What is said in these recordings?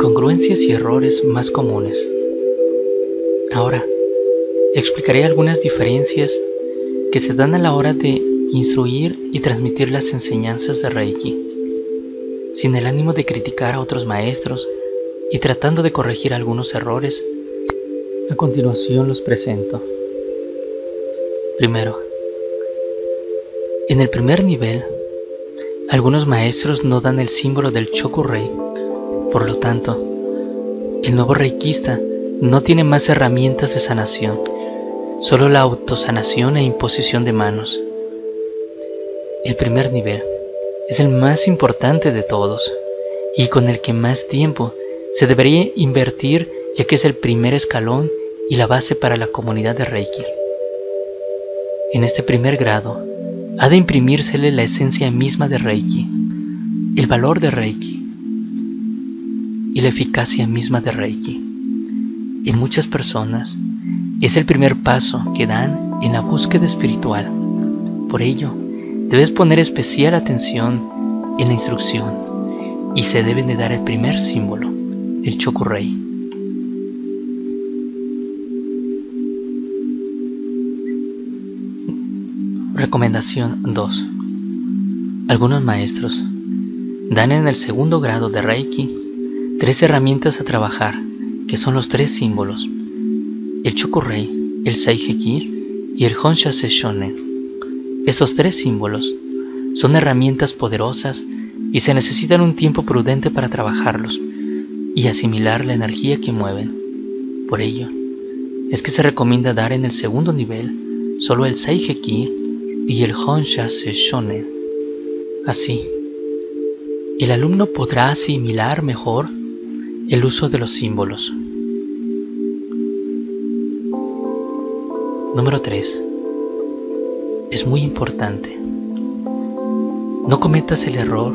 incongruencias y errores más comunes. Ahora, explicaré algunas diferencias que se dan a la hora de instruir y transmitir las enseñanzas de Reiki, sin el ánimo de criticar a otros maestros y tratando de corregir algunos errores. A continuación los presento. Primero, en el primer nivel, algunos maestros no dan el símbolo del Chokurei, por lo tanto, el nuevo reikista no tiene más herramientas de sanación, solo la autosanación e imposición de manos. El primer nivel es el más importante de todos y con el que más tiempo se debería invertir ya que es el primer escalón y la base para la comunidad de Reiki. En este primer grado, ha de imprimírsele la esencia misma de Reiki, el valor de Reiki y la eficacia misma de Reiki. En muchas personas es el primer paso que dan en la búsqueda espiritual. Por ello, debes poner especial atención en la instrucción y se debe de dar el primer símbolo, el Chokurei. Recomendación 2. Algunos maestros dan en el segundo grado de Reiki tres herramientas a trabajar, que son los tres símbolos, el Chokurei, el Seiheki y el Honsha Shonen. Estos tres símbolos son herramientas poderosas y se necesitan un tiempo prudente para trabajarlos y asimilar la energía que mueven. Por ello, es que se recomienda dar en el segundo nivel solo el Seiheki y el Honsha Shonen. Así, el alumno podrá asimilar mejor el uso de los símbolos. Número 3. Es muy importante. No cometas el error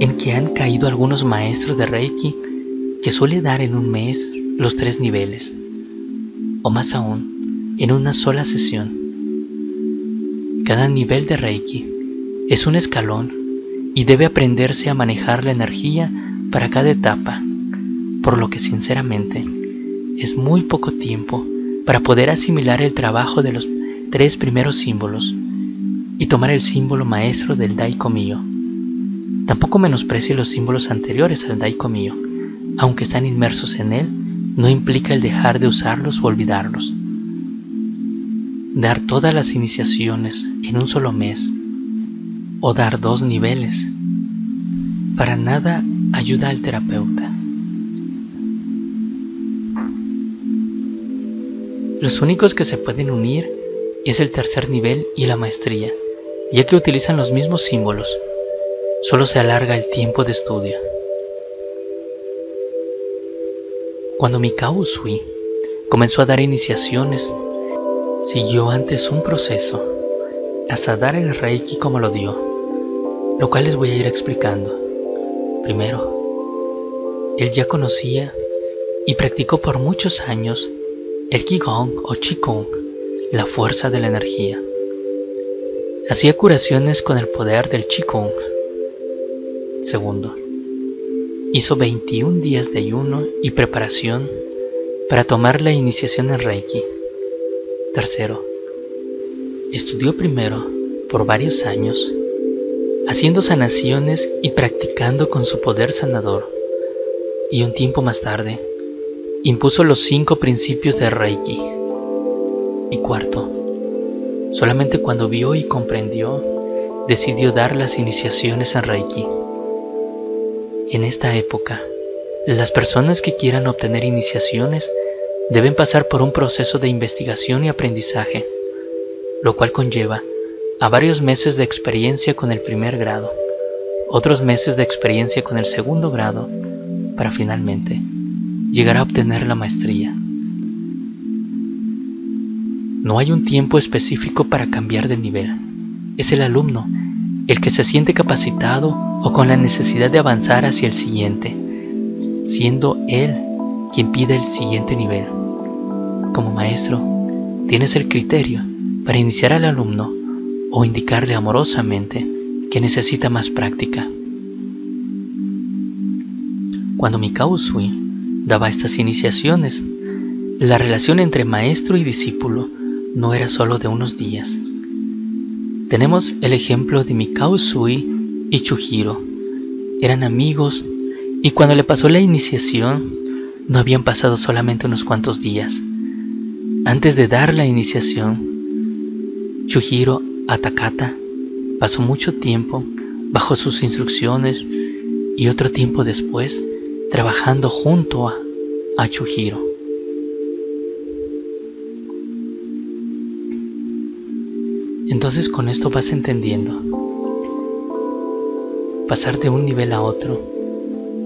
en que han caído algunos maestros de Reiki que suele dar en un mes los tres niveles, o más aún, en una sola sesión. Cada nivel de Reiki es un escalón y debe aprenderse a manejar la energía para cada etapa, por lo que sinceramente es muy poco tiempo para poder asimilar el trabajo de los tres primeros símbolos y tomar el símbolo maestro del Daiko Mio. Tampoco menosprecie los símbolos anteriores al Daiko Mio, aunque están inmersos en él, no implica el dejar de usarlos o olvidarlos. Dar todas las iniciaciones en un solo mes o dar dos niveles para nada ayuda al terapeuta. Los únicos que se pueden unir es el tercer nivel y la maestría, ya que utilizan los mismos símbolos, solo se alarga el tiempo de estudio. Cuando Mikao Usui comenzó a dar iniciaciones Siguió antes un proceso hasta dar el Reiki como lo dio, lo cual les voy a ir explicando. Primero, él ya conocía y practicó por muchos años el Qigong o Qigong, la fuerza de la energía. Hacía curaciones con el poder del Qigong. Segundo, hizo 21 días de ayuno y preparación para tomar la iniciación en Reiki. Tercero, estudió primero por varios años, haciendo sanaciones y practicando con su poder sanador, y un tiempo más tarde, impuso los cinco principios de Reiki. Y cuarto, solamente cuando vio y comprendió, decidió dar las iniciaciones a Reiki. En esta época, las personas que quieran obtener iniciaciones deben pasar por un proceso de investigación y aprendizaje, lo cual conlleva a varios meses de experiencia con el primer grado, otros meses de experiencia con el segundo grado, para finalmente llegar a obtener la maestría. No hay un tiempo específico para cambiar de nivel. Es el alumno el que se siente capacitado o con la necesidad de avanzar hacia el siguiente, siendo él quien pide el siguiente nivel. Como maestro, tienes el criterio para iniciar al alumno o indicarle amorosamente que necesita más práctica. Cuando Mikao Usui daba estas iniciaciones. La relación entre maestro y discípulo no era solo de unos días. Tenemos el ejemplo de Mikao Sui y Chujiro. Eran amigos y cuando le pasó la iniciación no habían pasado solamente unos cuantos días. Antes de dar la iniciación, Chujiro Atakata pasó mucho tiempo bajo sus instrucciones y otro tiempo después trabajando junto a, a Chujiro. Entonces con esto vas entendiendo. Pasar de un nivel a otro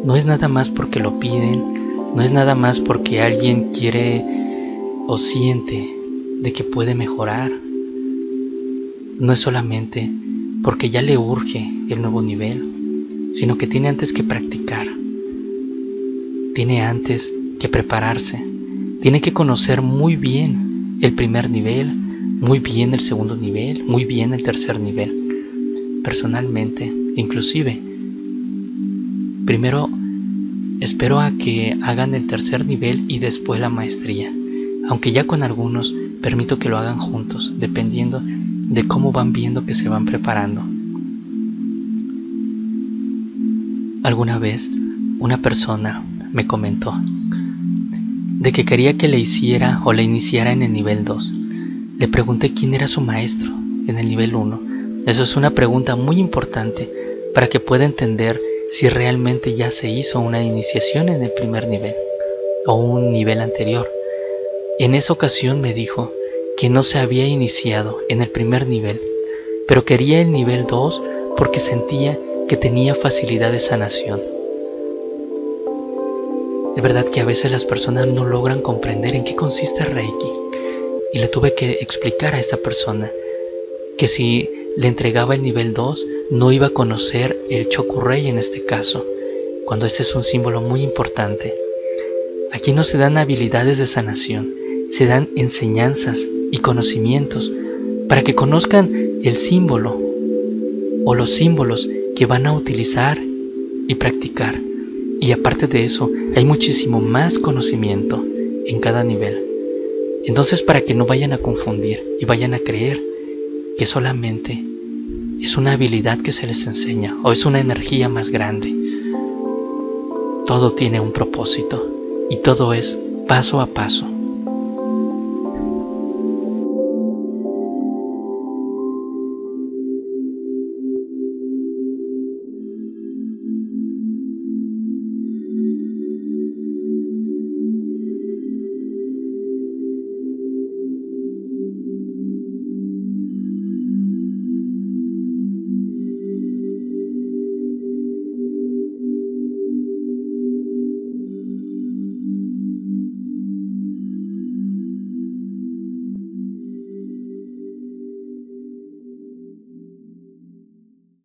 no es nada más porque lo piden, no es nada más porque alguien quiere o siente de que puede mejorar. No es solamente porque ya le urge el nuevo nivel, sino que tiene antes que practicar tiene antes que prepararse, tiene que conocer muy bien el primer nivel, muy bien el segundo nivel, muy bien el tercer nivel. Personalmente, inclusive, primero espero a que hagan el tercer nivel y después la maestría, aunque ya con algunos permito que lo hagan juntos, dependiendo de cómo van viendo que se van preparando. Alguna vez una persona me comentó de que quería que le hiciera o le iniciara en el nivel 2. Le pregunté quién era su maestro en el nivel 1. Eso es una pregunta muy importante para que pueda entender si realmente ya se hizo una iniciación en el primer nivel o un nivel anterior. En esa ocasión me dijo que no se había iniciado en el primer nivel, pero quería el nivel 2 porque sentía que tenía facilidad de sanación. De verdad que a veces las personas no logran comprender en qué consiste Reiki. Y le tuve que explicar a esta persona que si le entregaba el nivel 2, no iba a conocer el Chokurei en este caso, cuando este es un símbolo muy importante. Aquí no se dan habilidades de sanación, se dan enseñanzas y conocimientos para que conozcan el símbolo o los símbolos que van a utilizar y practicar. Y aparte de eso, hay muchísimo más conocimiento en cada nivel. Entonces, para que no vayan a confundir y vayan a creer que solamente es una habilidad que se les enseña o es una energía más grande. Todo tiene un propósito y todo es paso a paso.